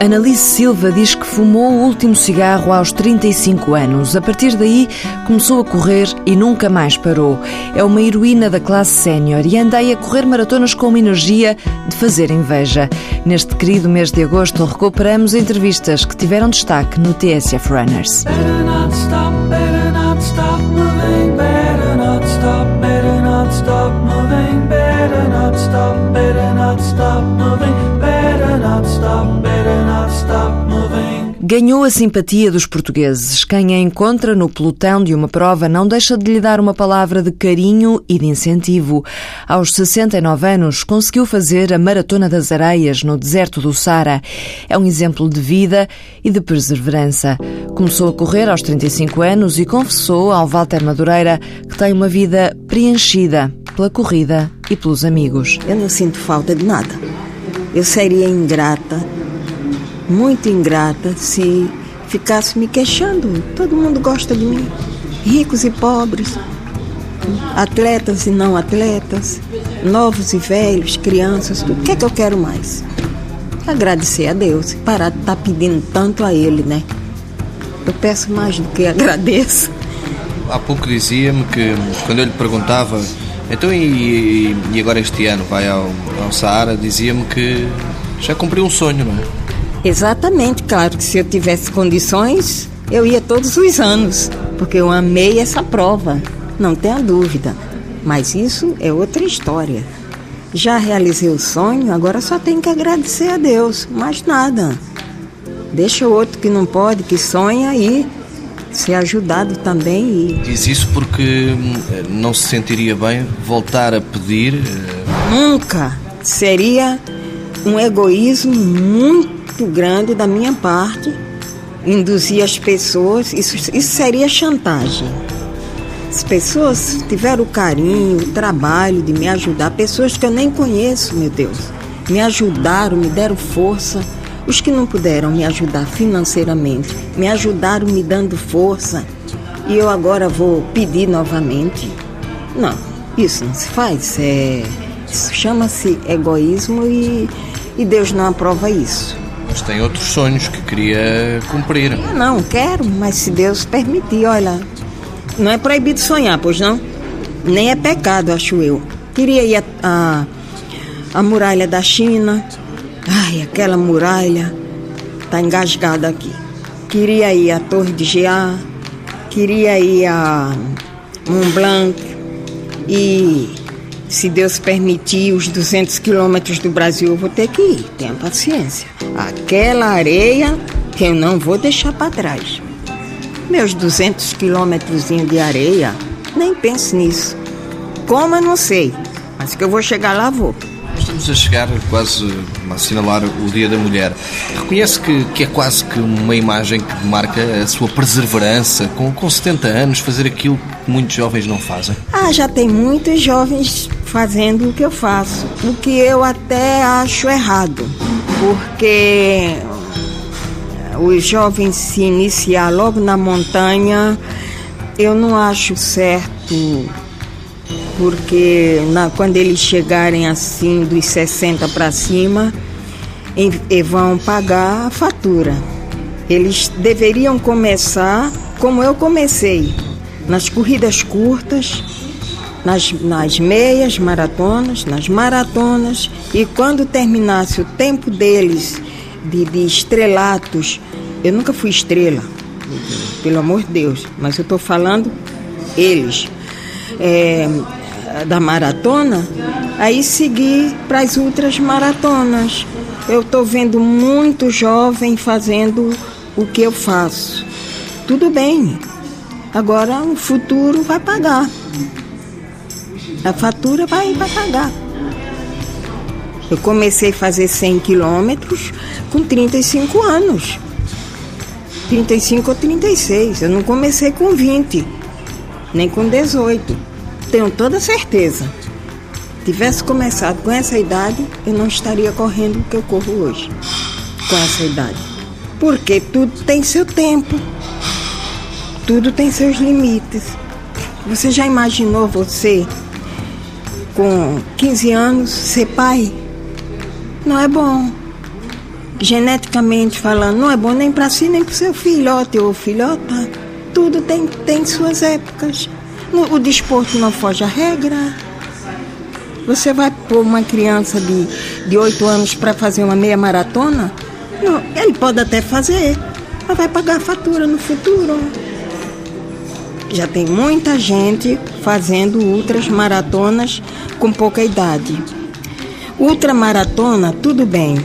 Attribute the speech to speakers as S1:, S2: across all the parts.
S1: Annalise Silva diz que fumou o último cigarro aos 35 anos. A partir daí, começou a correr e nunca mais parou. É uma heroína da classe sénior e anda a correr maratonas com uma energia de fazer inveja. Neste querido mês de agosto, recuperamos entrevistas que tiveram destaque no TSF Runners. Better not stop, better not stop Ganhou a simpatia dos portugueses. Quem a encontra no pelotão de uma prova não deixa de lhe dar uma palavra de carinho e de incentivo. Aos 69 anos, conseguiu fazer a Maratona das Areias no deserto do Sara. É um exemplo de vida e de perseverança. Começou a correr aos 35 anos e confessou ao Walter Madureira que tem uma vida preenchida pela corrida e pelos amigos.
S2: Eu não sinto falta de nada. Eu seria ingrata, muito ingrata, se ficasse me queixando. Todo mundo gosta de mim, ricos e pobres, atletas e não atletas, novos e velhos, crianças, tudo. O que é que eu quero mais? Agradecer a Deus e parar de estar tá pedindo tanto a Ele, né? Eu peço mais do que agradeço.
S3: Há pouco dizia-me que quando eu lhe perguntava então, e, e agora este ano vai ao, ao Saara, dizia-me que já cumpriu um sonho, não é?
S2: Exatamente, claro que se eu tivesse condições, eu ia todos os anos, porque eu amei essa prova, não tenha dúvida. Mas isso é outra história. Já realizei o sonho, agora só tenho que agradecer a Deus, mais nada. Deixa o outro que não pode, que sonha aí, ser ajudado também. E...
S3: Diz isso porque hum, não se sentiria bem voltar a pedir? Eh,
S2: Nunca. Seria um egoísmo muito grande da minha parte induzir as pessoas. Isso, isso seria chantagem. As pessoas tiveram o carinho, o trabalho de me ajudar, pessoas que eu nem conheço, meu Deus, me ajudaram, me deram força os que não puderam me ajudar financeiramente, me ajudaram me dando força e eu agora vou pedir novamente. Não, isso não se faz. É, isso chama-se egoísmo e, e Deus não aprova isso.
S3: Mas tem outros sonhos que queria cumprir.
S2: Eu não, quero, mas se Deus permitir, olha, não é proibido sonhar, pois não? Nem é pecado, acho eu. Queria ir a, a, a muralha da China, Ai, aquela muralha tá engasgada aqui. Queria ir à Torre de Geá, queria ir a Mont Blanc e, se Deus permitir, os 200 quilômetros do Brasil eu vou ter que ir. Tenha paciência. Aquela areia que eu não vou deixar para trás. Meus 200 quilômetros de areia, nem pense nisso. Como eu não sei, mas que eu vou chegar lá, vou.
S3: Estamos a chegar quase a assinalar o Dia da Mulher. Reconhece que, que é quase que uma imagem que marca a sua perseverança, com, com 70 anos, fazer aquilo que muitos jovens não fazem?
S2: Ah, já tem muitos jovens fazendo o que eu faço, o que eu até acho errado, porque os jovens se iniciar logo na montanha, eu não acho certo porque na, quando eles chegarem assim dos 60 para cima, em, vão pagar a fatura. Eles deveriam começar como eu comecei, nas corridas curtas, nas, nas meias maratonas, nas maratonas, e quando terminasse o tempo deles de, de estrelatos, eu nunca fui estrela, pelo amor de Deus, mas eu estou falando eles. É, da maratona, aí seguir para as outras maratonas. Eu estou vendo muito jovem fazendo o que eu faço. Tudo bem. Agora o futuro vai pagar. A fatura vai, vai pagar. Eu comecei a fazer 100 quilômetros com 35 anos. 35 ou 36. Eu não comecei com 20, nem com 18 tenho toda certeza. Tivesse começado com essa idade, eu não estaria correndo o que eu corro hoje. Com essa idade. Porque tudo tem seu tempo. Tudo tem seus limites. Você já imaginou você com 15 anos ser pai? Não é bom. geneticamente falando, não é bom nem para si, nem para seu filhote ou filhota. Tudo tem, tem suas épocas. O desporto não foge à regra. Você vai pôr uma criança de, de 8 anos para fazer uma meia maratona? Não, ele pode até fazer, mas vai pagar a fatura no futuro. Já tem muita gente fazendo ultras maratonas com pouca idade. Ultramaratona, tudo bem.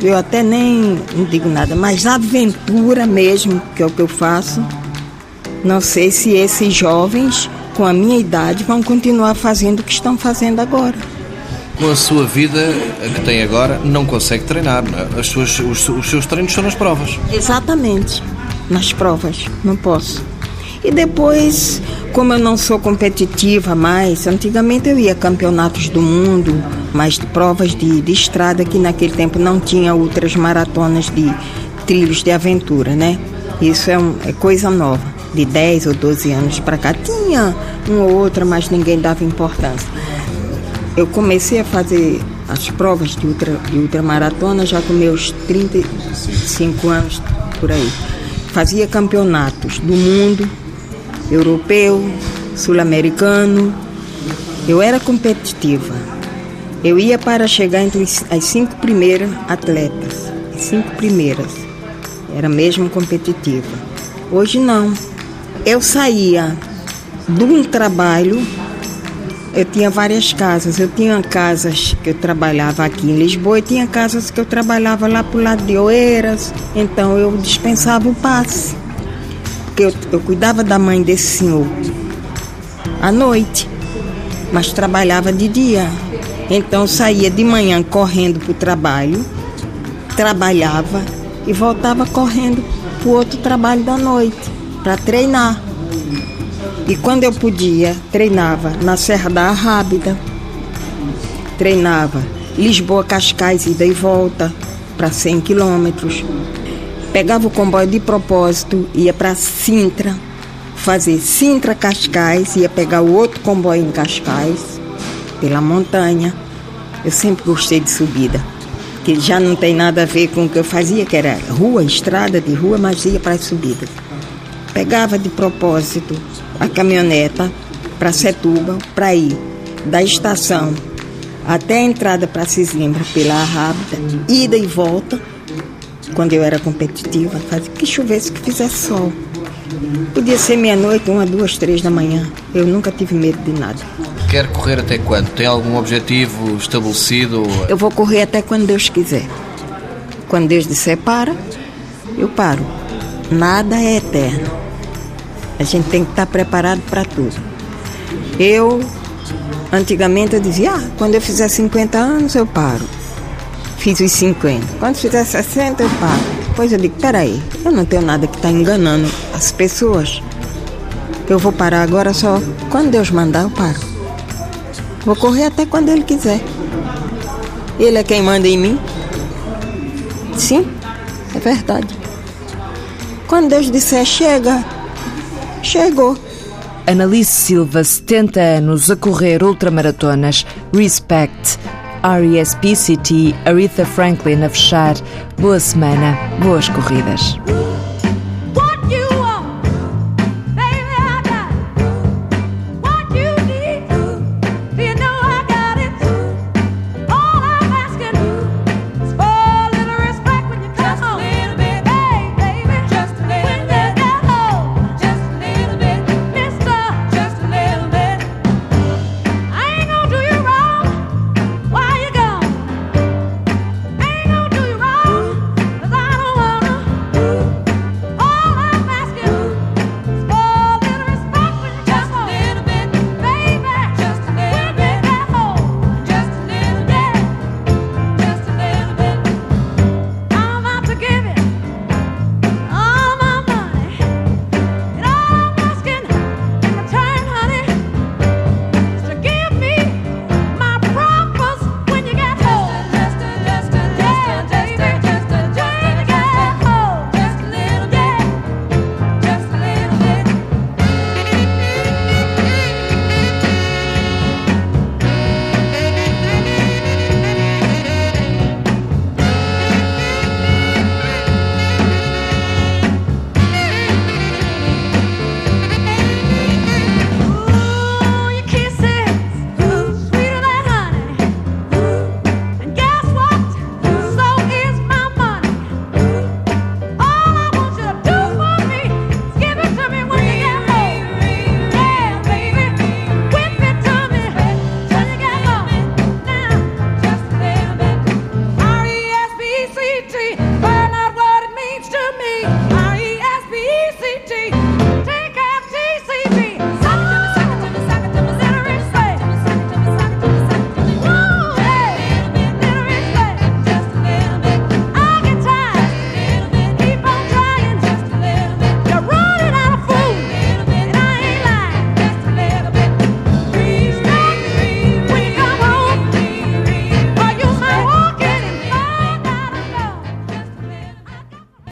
S2: Eu até nem não digo nada, mas aventura mesmo, que é o que eu faço. Não sei se esses jovens com a minha idade vão continuar fazendo o que estão fazendo agora.
S3: Com a sua vida que tem agora, não consegue treinar. As suas, os, os seus treinos são nas provas.
S2: Exatamente, nas provas. Não posso. E depois, como eu não sou competitiva mais, antigamente eu ia a campeonatos do mundo, mas provas de, de estrada, que naquele tempo não tinha outras maratonas de trilhos de aventura, né? Isso é, um, é coisa nova. De 10 ou 12 anos para cá tinha uma ou outra, mas ninguém dava importância. Eu comecei a fazer as provas de, ultra, de ultramaratona já com meus 35 anos por aí. Fazia campeonatos do mundo, europeu, sul-americano. Eu era competitiva. Eu ia para chegar entre as cinco primeiras atletas, as cinco primeiras. Era mesmo competitiva. Hoje não. Eu saía de um trabalho, eu tinha várias casas. Eu tinha casas que eu trabalhava aqui em Lisboa e tinha casas que eu trabalhava lá para o lado de Oeiras. Então eu dispensava o passe porque eu, eu cuidava da mãe desse senhor à noite, mas trabalhava de dia. Então saía de manhã correndo para o trabalho, trabalhava e voltava correndo para o outro trabalho da noite, para treinar. E quando eu podia, treinava na Serra da Arrábida, treinava Lisboa Cascais, ida e volta, para 100 quilômetros. Pegava o comboio de propósito, ia para Sintra, fazer Sintra Cascais, ia pegar o outro comboio em Cascais, pela montanha. Eu sempre gostei de subida, que já não tem nada a ver com o que eu fazia, que era rua, estrada de rua, mas ia para as subidas. Pegava de propósito a caminhoneta para Setúbal, para ir da estação até a entrada para Sesimbra pela Rábida, ida e volta quando eu era competitiva, fazia que chovesse, que fizesse sol. Podia ser meia-noite, uma, duas, três da manhã. Eu nunca tive medo de nada.
S3: Quer correr até quando? Tem algum objetivo estabelecido?
S2: Eu vou correr até quando Deus quiser. Quando Deus disser para, eu paro. Nada é eterno. A gente tem que estar preparado para tudo. Eu, antigamente, eu dizia: ah, quando eu fizer 50 anos, eu paro fiz os 50. Quando fizer 60, eu paro. Depois eu digo, peraí, eu não tenho nada que está enganando as pessoas. Eu vou parar agora só quando Deus mandar, eu paro. Vou correr até quando Ele quiser. Ele é quem manda em mim. Sim, é verdade. Quando Deus disser chega, chegou.
S1: Annalise Silva, 70 anos, a correr ultramaratonas. Respect. RESPCT, Aretha Franklin a fechar. Boa semana, boas corridas.